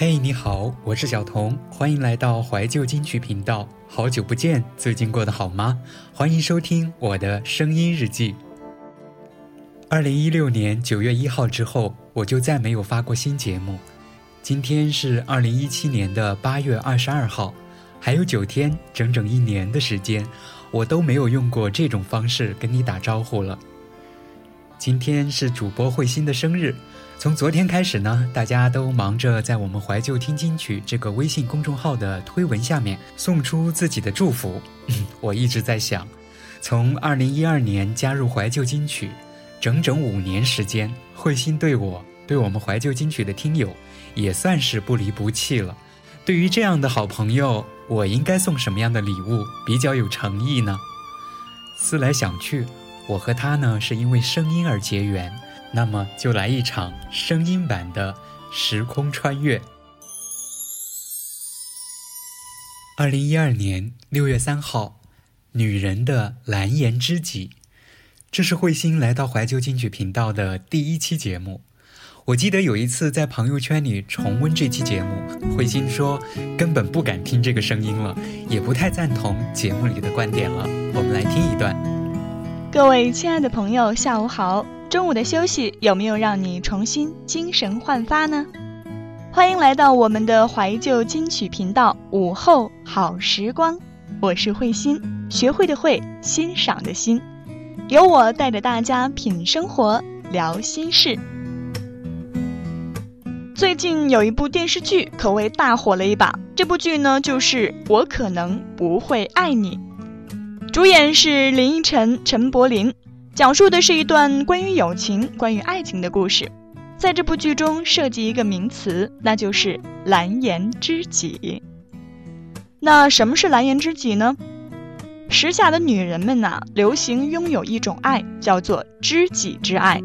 嘿，你好，我是小童，欢迎来到怀旧金曲频道。好久不见，最近过得好吗？欢迎收听我的声音日记。二零一六年九月一号之后，我就再没有发过新节目。今天是二零一七年的八月二十二号，还有九天，整整一年的时间，我都没有用过这种方式跟你打招呼了。今天是主播慧心的生日。从昨天开始呢，大家都忙着在我们怀旧听金曲这个微信公众号的推文下面送出自己的祝福。我一直在想，从二零一二年加入怀旧金曲，整整五年时间，慧心对我、对我们怀旧金曲的听友，也算是不离不弃了。对于这样的好朋友，我应该送什么样的礼物比较有诚意呢？思来想去，我和他呢，是因为声音而结缘。那么就来一场声音版的时空穿越。二零一二年六月三号，《女人的蓝颜知己》，这是慧心来到怀旧金曲频道的第一期节目。我记得有一次在朋友圈里重温这期节目，慧心说根本不敢听这个声音了，也不太赞同节目里的观点了。我们来听一段。各位亲爱的朋友，下午好。中午的休息有没有让你重新精神焕发呢？欢迎来到我们的怀旧金曲频道午后好时光，我是慧心，学会的会，欣赏的心，由我带着大家品生活，聊心事。最近有一部电视剧可谓大火了一把，这部剧呢就是《我可能不会爱你》，主演是林依晨、陈柏霖。讲述的是一段关于友情、关于爱情的故事，在这部剧中涉及一个名词，那就是蓝颜知己。那什么是蓝颜知己呢？时下的女人们呐，流行拥有一种爱，叫做知己之爱，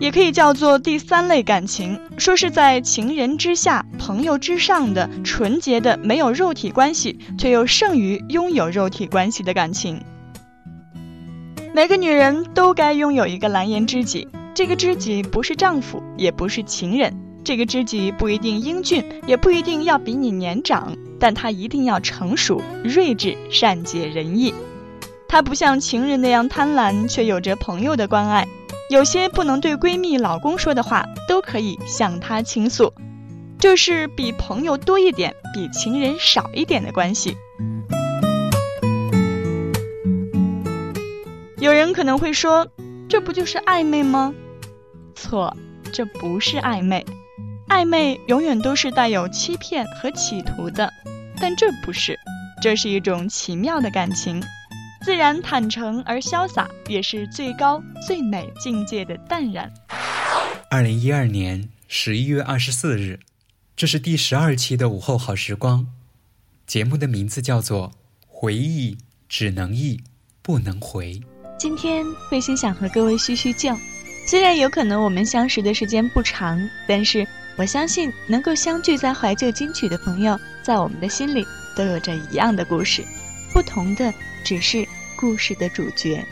也可以叫做第三类感情，说是在情人之下、朋友之上的纯洁的、没有肉体关系，却又胜于拥有肉体关系的感情。每个女人都该拥有一个蓝颜知己，这个知己不是丈夫，也不是情人，这个知己不一定英俊，也不一定要比你年长，但他一定要成熟、睿智、善解人意。她不像情人那样贪婪，却有着朋友的关爱，有些不能对闺蜜、老公说的话，都可以向他倾诉，这是比朋友多一点，比情人少一点的关系。有人可能会说，这不就是暧昧吗？错，这不是暧昧。暧昧永远都是带有欺骗和企图的，但这不是，这是一种奇妙的感情，自然、坦诚而潇洒，也是最高最美境界的淡然。二零一二年十一月二十四日，这是第十二期的午后好时光，节目的名字叫做《回忆只能忆不能回》。今天慧心想和各位叙叙旧，虽然有可能我们相识的时间不长，但是我相信能够相聚在怀旧金曲的朋友，在我们的心里都有着一样的故事，不同的只是故事的主角。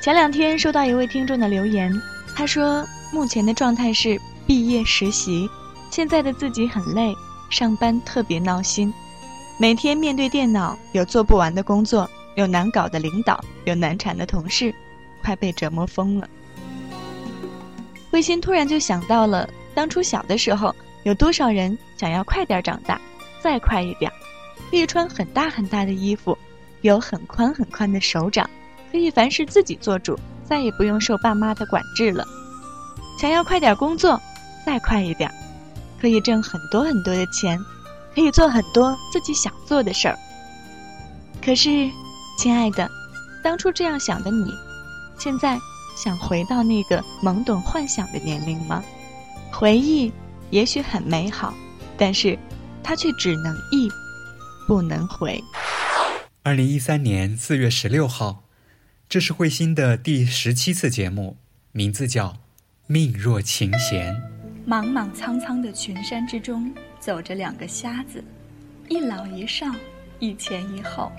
前两天收到一位听众的留言，他说目前的状态是毕业实习，现在的自己很累，上班特别闹心，每天面对电脑有做不完的工作。有难搞的领导，有难缠的同事，快被折磨疯了。慧心突然就想到了当初小的时候，有多少人想要快点长大，再快一点，可以穿很大很大的衣服，有很宽很宽的手掌，可以凡事自己做主，再也不用受爸妈的管制了。想要快点工作，再快一点，可以挣很多很多的钱，可以做很多自己想做的事儿。可是。亲爱的，当初这样想的你，现在想回到那个懵懂幻想的年龄吗？回忆也许很美好，但是它却只能忆，不能回。二零一三年四月十六号，这是慧心的第十七次节目，名字叫《命若琴弦》。莽莽苍苍的群山之中，走着两个瞎子，一老一少，一前一后，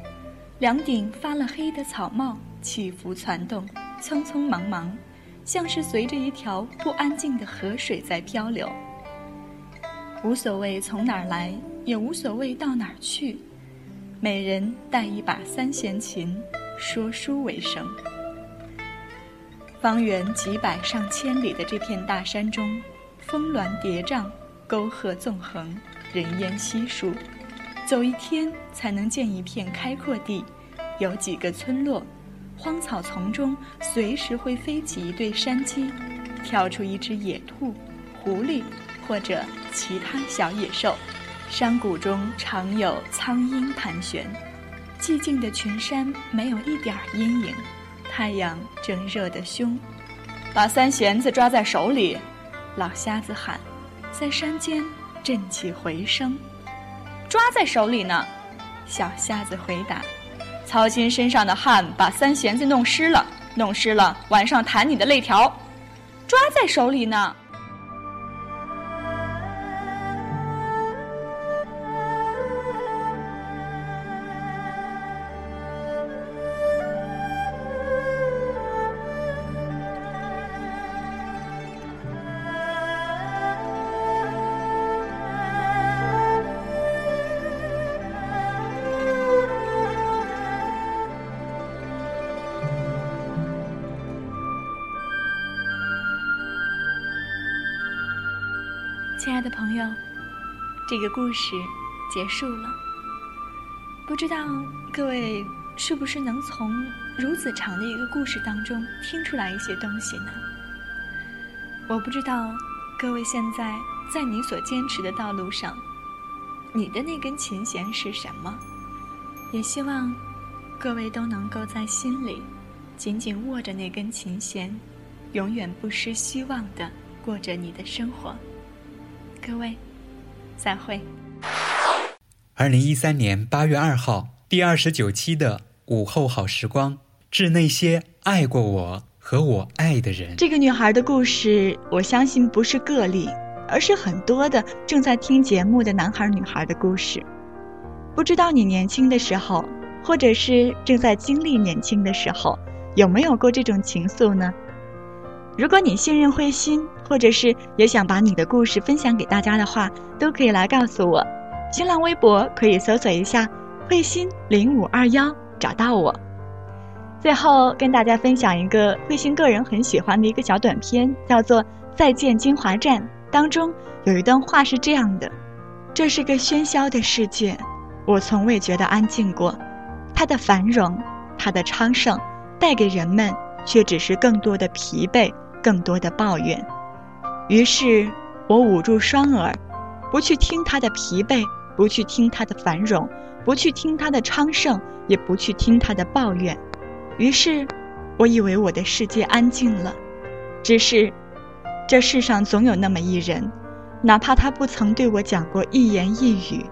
两顶发了黑的草帽起伏攒动，匆匆忙忙，像是随着一条不安静的河水在漂流。无所谓从哪儿来，也无所谓到哪儿去，每人带一把三弦琴，说书为生。方圆几百上千里的这片大山中，峰峦叠嶂，沟壑纵横，人烟稀疏。走一天才能见一片开阔地，有几个村落，荒草丛中随时会飞起一对山鸡，跳出一只野兔、狐狸或者其他小野兽。山谷中常有苍鹰盘旋，寂静的群山没有一点阴影。太阳正热得凶，把三弦子抓在手里，老瞎子喊，在山间震起回声。抓在手里呢，小瞎子回答，操心身上的汗，把三弦子弄湿了，弄湿了，晚上弹你的肋条。抓在手里呢。这个故事结束了。不知道各位是不是能从如此长的一个故事当中听出来一些东西呢？我不知道各位现在在你所坚持的道路上，你的那根琴弦是什么？也希望各位都能够在心里紧紧握着那根琴弦，永远不失希望的过着你的生活。各位，再会。二零一三年八月二号，第二十九期的午后好时光，致那些爱过我和我爱的人。这个女孩的故事，我相信不是个例，而是很多的正在听节目的男孩女孩的故事。不知道你年轻的时候，或者是正在经历年轻的时候，有没有过这种情愫呢？如果你信任慧心，或者是也想把你的故事分享给大家的话，都可以来告诉我。新浪微博可以搜索一下“慧心零五二幺”，找到我。最后跟大家分享一个慧心个人很喜欢的一个小短片，叫做《再见金华站》。当中有一段话是这样的：“这是个喧嚣的世界，我从未觉得安静过。它的繁荣，它的昌盛，带给人们却只是更多的疲惫。”更多的抱怨，于是我捂住双耳，不去听他的疲惫，不去听他的繁荣，不去听他的昌盛，也不去听他的抱怨。于是，我以为我的世界安静了。只是，这世上总有那么一人，哪怕他不曾对我讲过一言一语，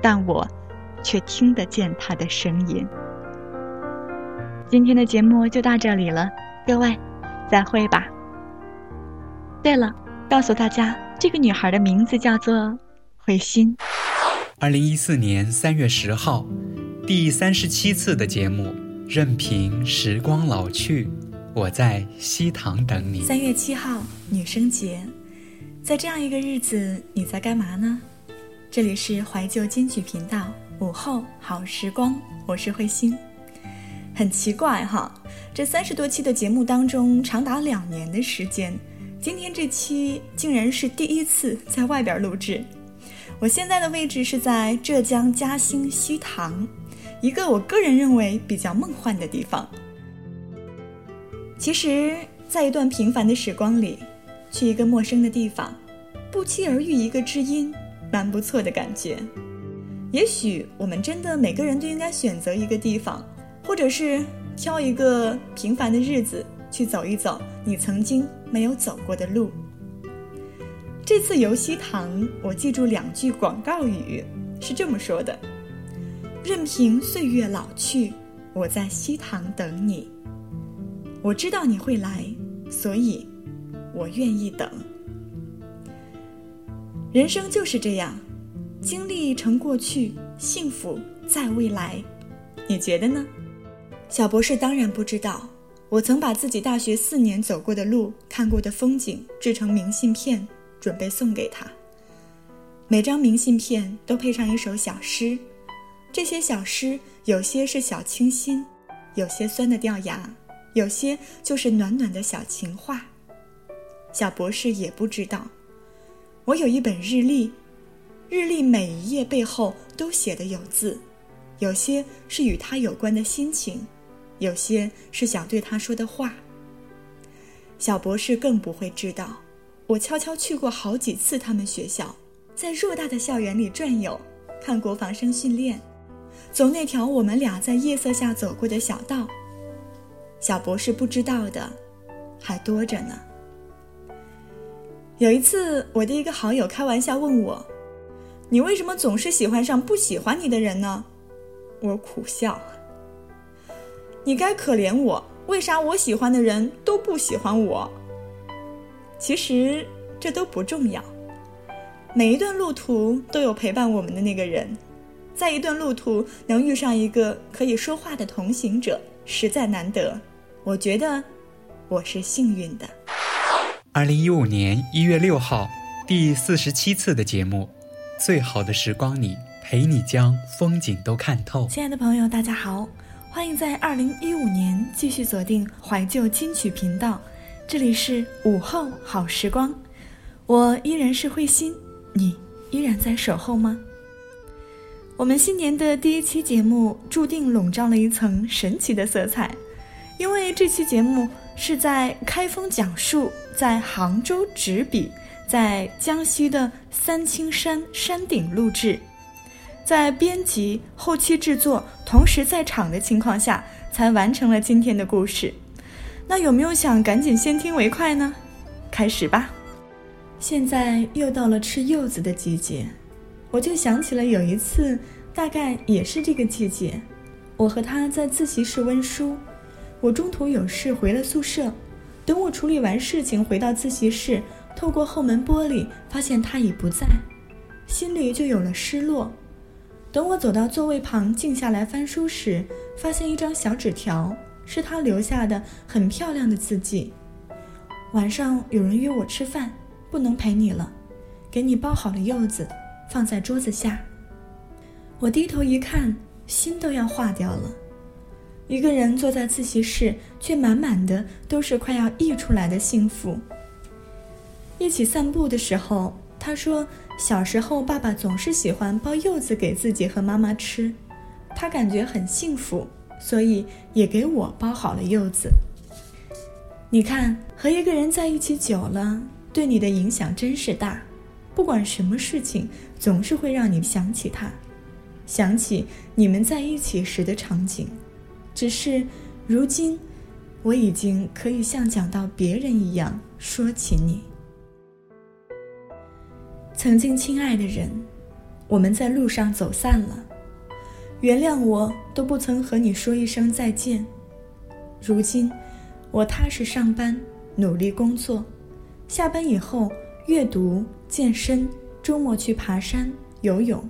但我却听得见他的声音。今天的节目就到这里了，各位，再会吧。对了，告诉大家，这个女孩的名字叫做慧心。二零一四年三月十号，第三十七次的节目，任凭时光老去，我在西塘等你。三月七号，女生节，在这样一个日子，你在干嘛呢？这里是怀旧金曲频道，午后好时光，我是慧心。很奇怪哈，这三十多期的节目当中，长达两年的时间。今天这期竟然是第一次在外边录制，我现在的位置是在浙江嘉兴西塘，一个我个人认为比较梦幻的地方。其实，在一段平凡的时光里，去一个陌生的地方，不期而遇一个知音，蛮不错的感觉。也许我们真的每个人都应该选择一个地方，或者是挑一个平凡的日子去走一走你曾经。没有走过的路。这次游西塘，我记住两句广告语，是这么说的：“任凭岁月老去，我在西塘等你。我知道你会来，所以，我愿意等。”人生就是这样，经历成过去，幸福在未来。你觉得呢？小博士当然不知道，我曾把自己大学四年走过的路、看过的风景制成明信片，准备送给他。每张明信片都配上一首小诗，这些小诗有些是小清新，有些酸的掉牙，有些就是暖暖的小情话。小博士也不知道，我有一本日历，日历每一页背后都写的有字，有些是与他有关的心情，有些是想对他说的话。小博士更不会知道，我悄悄去过好几次他们学校，在偌大的校园里转悠，看国防生训练，走那条我们俩在夜色下走过的小道。小博士不知道的，还多着呢。有一次，我的一个好友开玩笑问我：“你为什么总是喜欢上不喜欢你的人呢？”我苦笑：“你该可怜我，为啥我喜欢的人都不喜欢我？”其实这都不重要。每一段路途都有陪伴我们的那个人，在一段路途能遇上一个可以说话的同行者，实在难得。我觉得我是幸运的。二零一五年一月六号，第四十七次的节目，《最好的时光里陪你将风景都看透》。亲爱的朋友，大家好，欢迎在二零一五年继续锁定怀旧金曲频道，这里是午后好时光，我依然是慧心，你依然在守候吗？我们新年的第一期节目注定笼罩了一层神奇的色彩，因为这期节目。是在开封讲述，在杭州执笔，在江西的三清山山顶录制，在编辑、后期制作同时在场的情况下，才完成了今天的故事。那有没有想赶紧先听为快呢？开始吧。现在又到了吃柚子的季节，我就想起了有一次，大概也是这个季节，我和他在自习室温书。我中途有事回了宿舍，等我处理完事情回到自习室，透过后门玻璃发现他已不在，心里就有了失落。等我走到座位旁静下来翻书时，发现一张小纸条，是他留下的，很漂亮的字迹。晚上有人约我吃饭，不能陪你了，给你包好了柚子，放在桌子下。我低头一看，心都要化掉了。一个人坐在自习室，却满满的都是快要溢出来的幸福。一起散步的时候，他说小时候爸爸总是喜欢包柚子给自己和妈妈吃，他感觉很幸福，所以也给我包好了柚子。你看，和一个人在一起久了，对你的影响真是大，不管什么事情，总是会让你想起他，想起你们在一起时的场景。只是，如今，我已经可以像讲到别人一样说起你。曾经亲爱的人，我们在路上走散了，原谅我都不曾和你说一声再见。如今，我踏实上班，努力工作，下班以后阅读、健身，周末去爬山、游泳。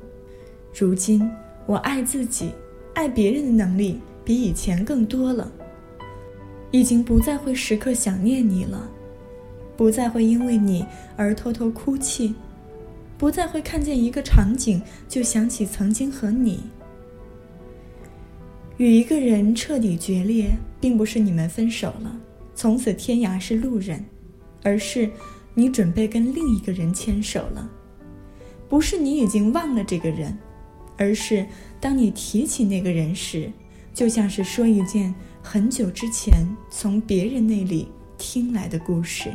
如今，我爱自己，爱别人的能力。比以前更多了，已经不再会时刻想念你了，不再会因为你而偷偷哭泣，不再会看见一个场景就想起曾经和你。与一个人彻底决裂，并不是你们分手了，从此天涯是路人，而是你准备跟另一个人牵手了，不是你已经忘了这个人，而是当你提起那个人时。就像是说一件很久之前从别人那里听来的故事，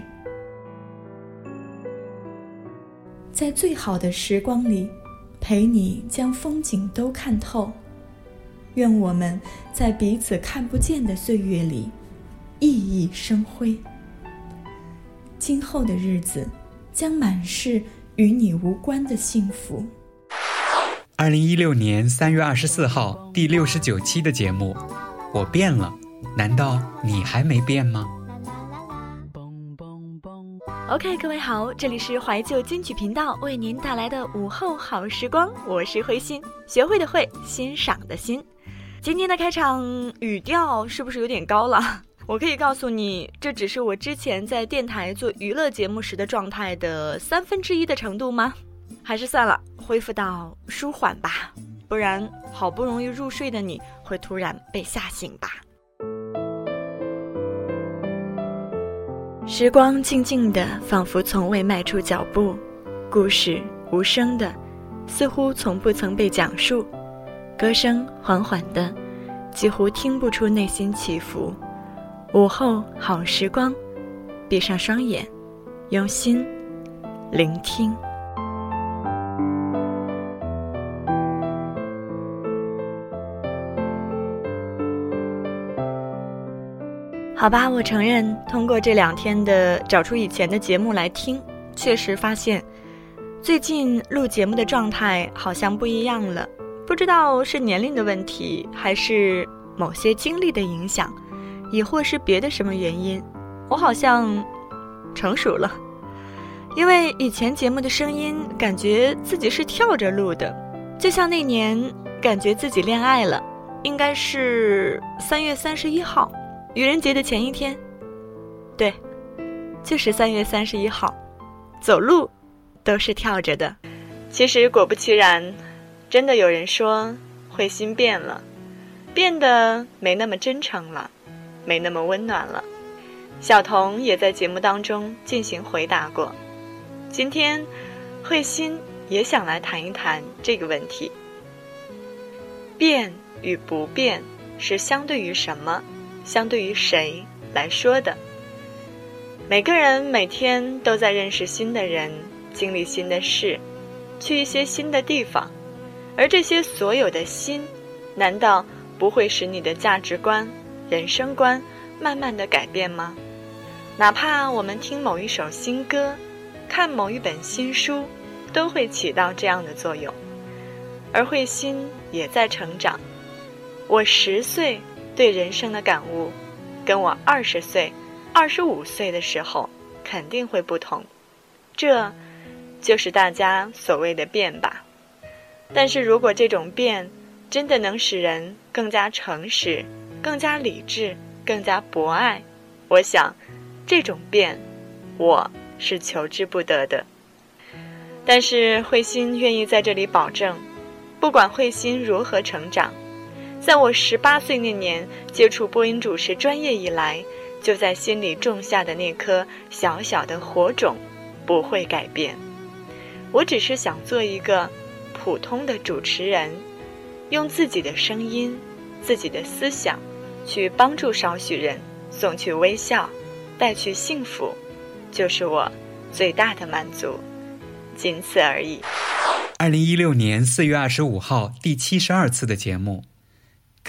在最好的时光里，陪你将风景都看透。愿我们在彼此看不见的岁月里熠熠生辉。今后的日子将满是与你无关的幸福。二零一六年三月二十四号，第六十九期的节目，我变了，难道你还没变吗？OK，各位好，这里是怀旧金曲频道为您带来的午后好时光，我是慧心，学会的会，欣赏的心。今天的开场语调是不是有点高了？我可以告诉你，这只是我之前在电台做娱乐节目时的状态的三分之一的程度吗？还是算了，恢复到舒缓吧，不然好不容易入睡的你会突然被吓醒吧。时光静静的，仿佛从未迈出脚步；故事无声的，似乎从不曾被讲述；歌声缓缓的，几乎听不出内心起伏。午后好时光，闭上双眼，用心聆听。好吧，我承认，通过这两天的找出以前的节目来听，确实发现，最近录节目的状态好像不一样了。不知道是年龄的问题，还是某些经历的影响，亦或是别的什么原因，我好像成熟了。因为以前节目的声音，感觉自己是跳着录的，就像那年感觉自己恋爱了，应该是三月三十一号。愚人节的前一天，对，就是三月三十一号，走路都是跳着的。其实果不其然，真的有人说慧心变了，变得没那么真诚了，没那么温暖了。小童也在节目当中进行回答过。今天，慧心也想来谈一谈这个问题：变与不变是相对于什么？相对于谁来说的？每个人每天都在认识新的人，经历新的事，去一些新的地方，而这些所有的新，难道不会使你的价值观、人生观慢慢的改变吗？哪怕我们听某一首新歌，看某一本新书，都会起到这样的作用。而慧心也在成长，我十岁。对人生的感悟，跟我二十岁、二十五岁的时候肯定会不同，这，就是大家所谓的变吧。但是如果这种变，真的能使人更加诚实、更加理智、更加博爱，我想，这种变，我是求之不得的。但是慧心愿意在这里保证，不管慧心如何成长。在我十八岁那年接触播音主持专业以来，就在心里种下的那颗小小的火种，不会改变。我只是想做一个普通的主持人，用自己的声音、自己的思想，去帮助少许人，送去微笑，带去幸福，就是我最大的满足，仅此而已。二零一六年四月二十五号，第七十二次的节目。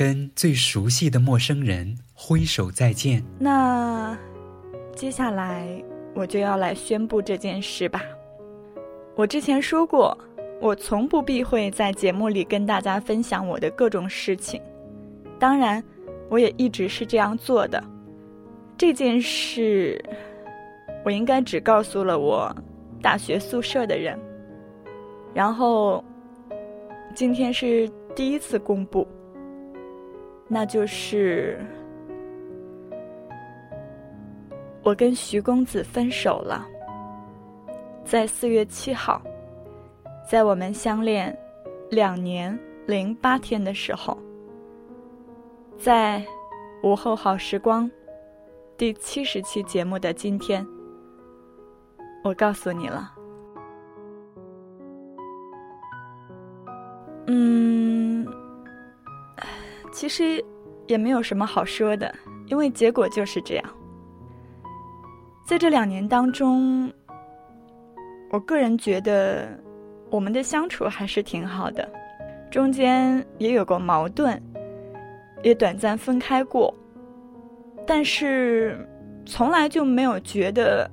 跟最熟悉的陌生人挥手再见。那接下来我就要来宣布这件事吧。我之前说过，我从不避讳在节目里跟大家分享我的各种事情。当然，我也一直是这样做的。这件事，我应该只告诉了我大学宿舍的人。然后，今天是第一次公布。那就是我跟徐公子分手了，在四月七号，在我们相恋两年零八天的时候，在午后好时光第七十期节目的今天，我告诉你了，嗯。其实也没有什么好说的，因为结果就是这样。在这两年当中，我个人觉得我们的相处还是挺好的，中间也有过矛盾，也短暂分开过，但是从来就没有觉得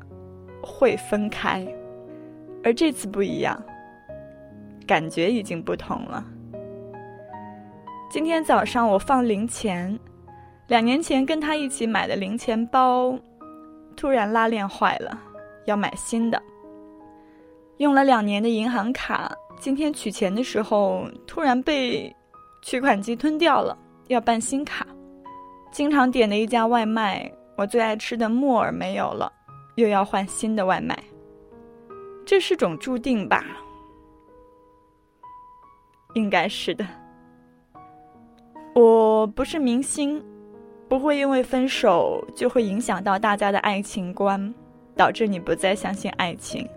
会分开，而这次不一样，感觉已经不同了。今天早上我放零钱，两年前跟他一起买的零钱包，突然拉链坏了，要买新的。用了两年的银行卡，今天取钱的时候突然被取款机吞掉了，要办新卡。经常点的一家外卖，我最爱吃的木耳没有了，又要换新的外卖。这是种注定吧？应该是的。我不是明星，不会因为分手就会影响到大家的爱情观，导致你不再相信爱情。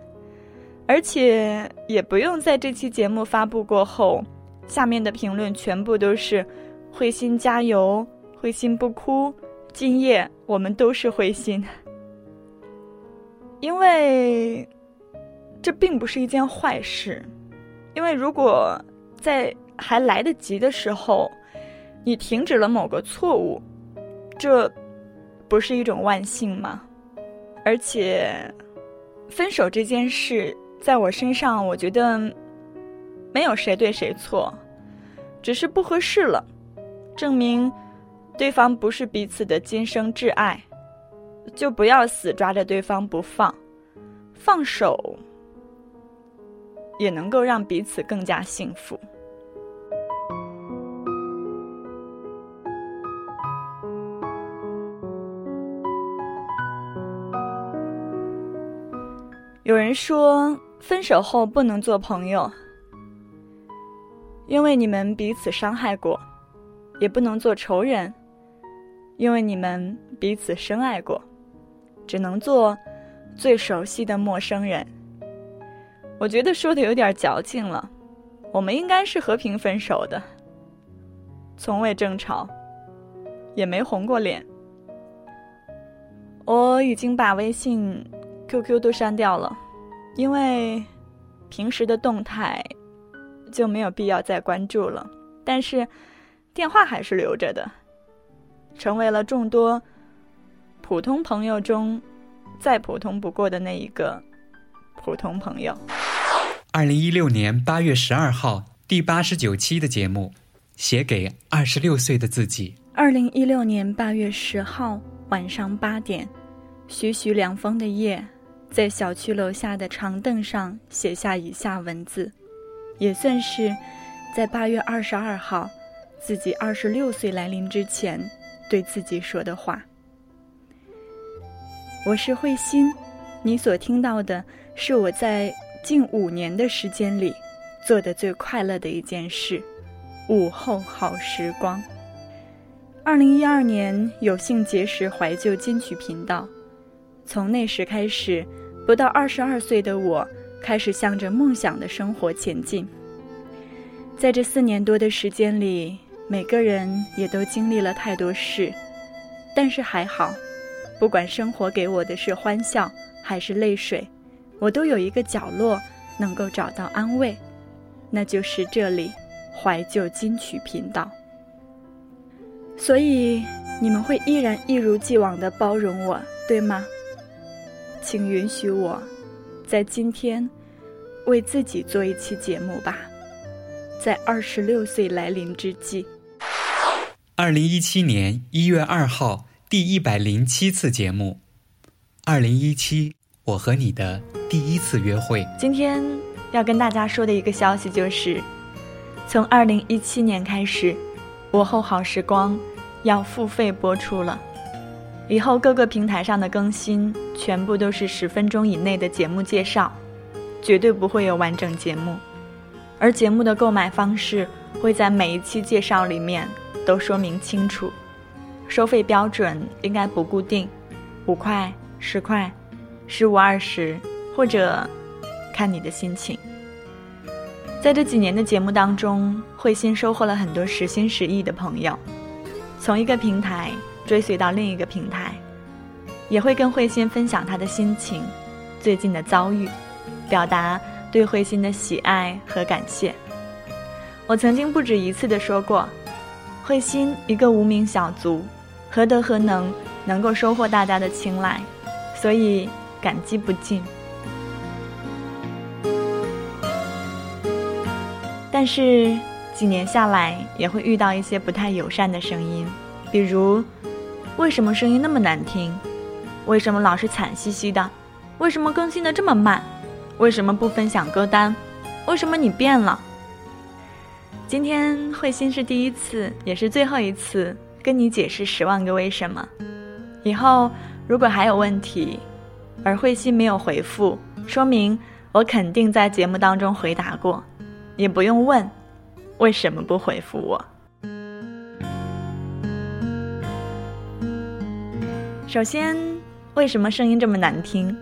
而且也不用在这期节目发布过后，下面的评论全部都是“慧心加油，慧心不哭，今夜我们都是慧心”。因为这并不是一件坏事，因为如果在还来得及的时候，你停止了某个错误，这不是一种万幸吗？而且，分手这件事。在我身上，我觉得没有谁对谁错，只是不合适了，证明对方不是彼此的今生挚爱，就不要死抓着对方不放，放手也能够让彼此更加幸福。有人说。分手后不能做朋友，因为你们彼此伤害过；也不能做仇人，因为你们彼此深爱过。只能做最熟悉的陌生人。我觉得说的有点矫情了。我们应该是和平分手的，从未争吵，也没红过脸。我已经把微信、QQ 都删掉了。因为平时的动态就没有必要再关注了，但是电话还是留着的，成为了众多普通朋友中再普通不过的那一个普通朋友。二零一六年八月十二号第八十九期的节目，写给二十六岁的自己。二零一六年八月十号晚上八点，徐徐凉风的夜。在小区楼下的长凳上写下以下文字，也算是在八月二十二号自己二十六岁来临之前对自己说的话。我是慧心，你所听到的是我在近五年的时间里做的最快乐的一件事——午后好时光。二零一二年有幸结识怀旧金曲频道，从那时开始。不到二十二岁的我，开始向着梦想的生活前进。在这四年多的时间里，每个人也都经历了太多事，但是还好，不管生活给我的是欢笑还是泪水，我都有一个角落能够找到安慰，那就是这里——怀旧金曲频道。所以，你们会依然一如既往地包容我，对吗？请允许我，在今天为自己做一期节目吧，在二十六岁来临之际。二零一七年一月二号，第一百零七次节目。二零一七，我和你的第一次约会。今天要跟大家说的一个消息就是，从二零一七年开始，午后好时光要付费播出了。以后各个平台上的更新全部都是十分钟以内的节目介绍，绝对不会有完整节目。而节目的购买方式会在每一期介绍里面都说明清楚，收费标准应该不固定，五块、十块、十五、二十，或者看你的心情。在这几年的节目当中，慧心收获了很多实心实意的朋友，从一个平台。追随到另一个平台，也会跟慧心分享他的心情、最近的遭遇，表达对慧心的喜爱和感谢。我曾经不止一次的说过，慧心一个无名小卒，何德何能能够收获大家的青睐，所以感激不尽。但是几年下来，也会遇到一些不太友善的声音，比如。为什么声音那么难听？为什么老是惨兮兮的？为什么更新的这么慢？为什么不分享歌单？为什么你变了？今天慧心是第一次，也是最后一次跟你解释十万个为什么。以后如果还有问题，而慧心没有回复，说明我肯定在节目当中回答过，也不用问为什么不回复我。首先，为什么声音这么难听？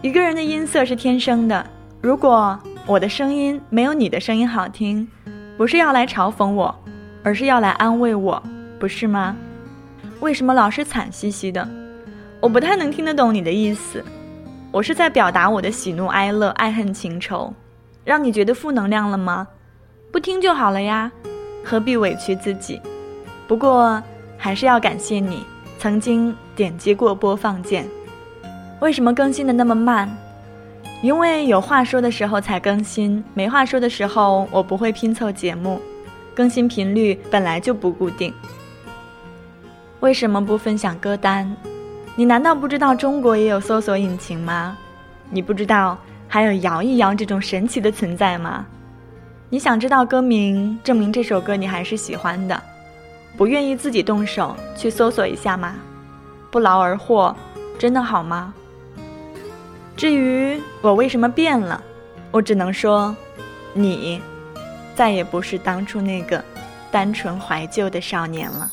一个人的音色是天生的。如果我的声音没有你的声音好听，不是要来嘲讽我，而是要来安慰我，不是吗？为什么老是惨兮兮的？我不太能听得懂你的意思。我是在表达我的喜怒哀乐、爱恨情仇，让你觉得负能量了吗？不听就好了呀，何必委屈自己？不过还是要感谢你。曾经点击过播放键，为什么更新的那么慢？因为有话说的时候才更新，没话说的时候我不会拼凑节目，更新频率本来就不固定。为什么不分享歌单？你难道不知道中国也有搜索引擎吗？你不知道还有摇一摇这种神奇的存在吗？你想知道歌名，证明这首歌你还是喜欢的。不愿意自己动手去搜索一下吗？不劳而获，真的好吗？至于我为什么变了，我只能说，你，再也不是当初那个单纯怀旧的少年了。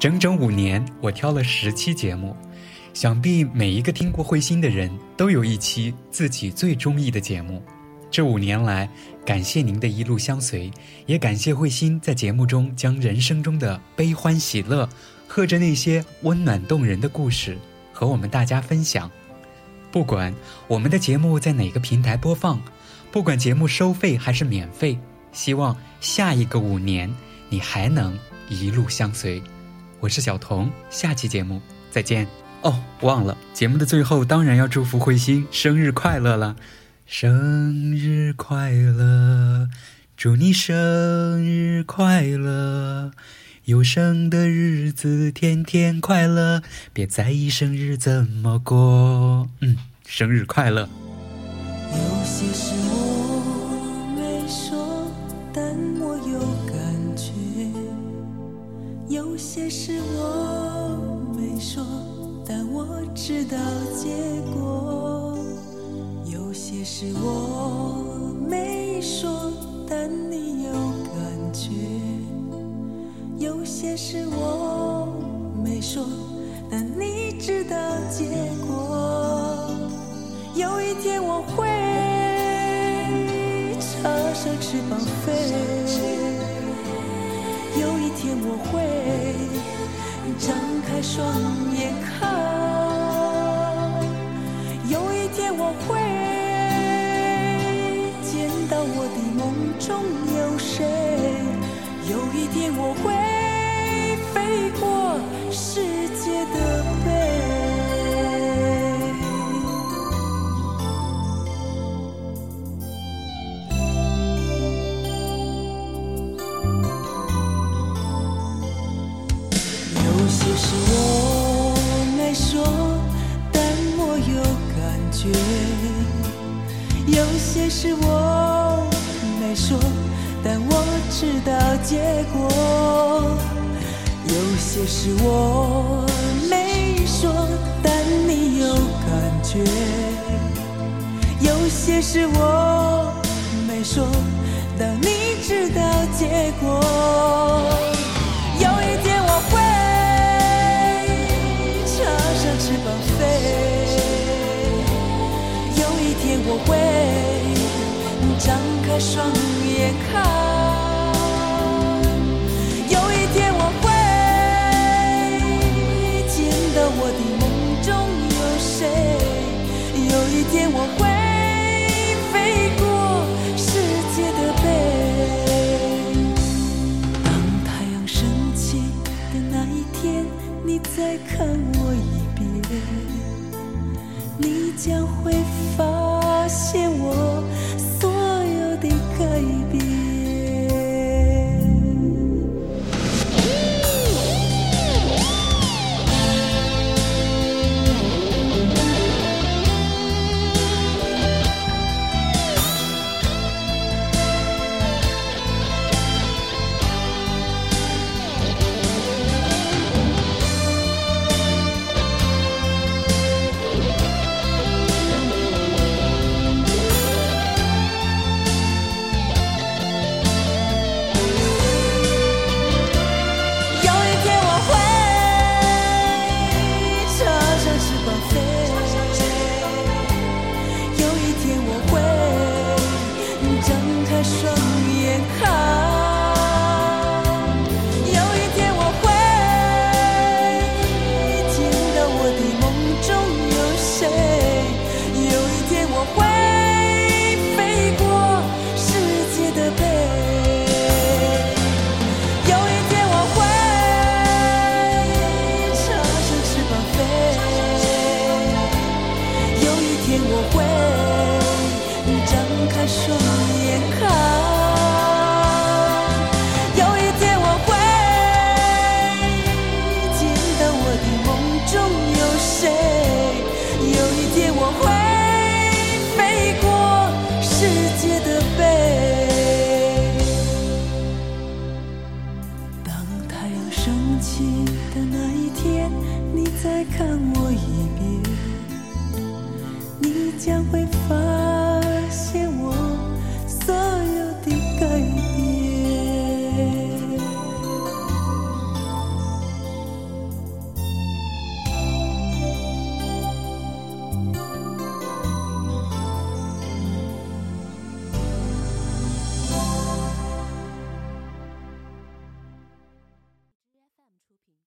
整整五年，我挑了十期节目，想必每一个听过慧心的人都有一期自己最中意的节目。这五年来，感谢您的一路相随，也感谢慧心在节目中将人生中的悲欢喜乐，和着那些温暖动人的故事和我们大家分享。不管我们的节目在哪个平台播放，不管节目收费还是免费，希望下一个五年你还能一路相随。我是小童，下期节目再见哦。忘了节目的最后，当然要祝福慧心生日快乐了，生日快乐，祝你生日快乐，有生的日子天天快乐，别在意生日怎么过。嗯，生日快乐。有些事知道结果，有些事我没说，但你有感觉；有些事我没说，但你知道结果。有一天我会插上翅膀飞，有一天我会张开双眼看。中有谁？有一天我会飞过世界的有些事我没说，但你有感觉；有些事我没说，但你知道结果。有一天我会插上翅膀飞。有一天我会张开双眼看，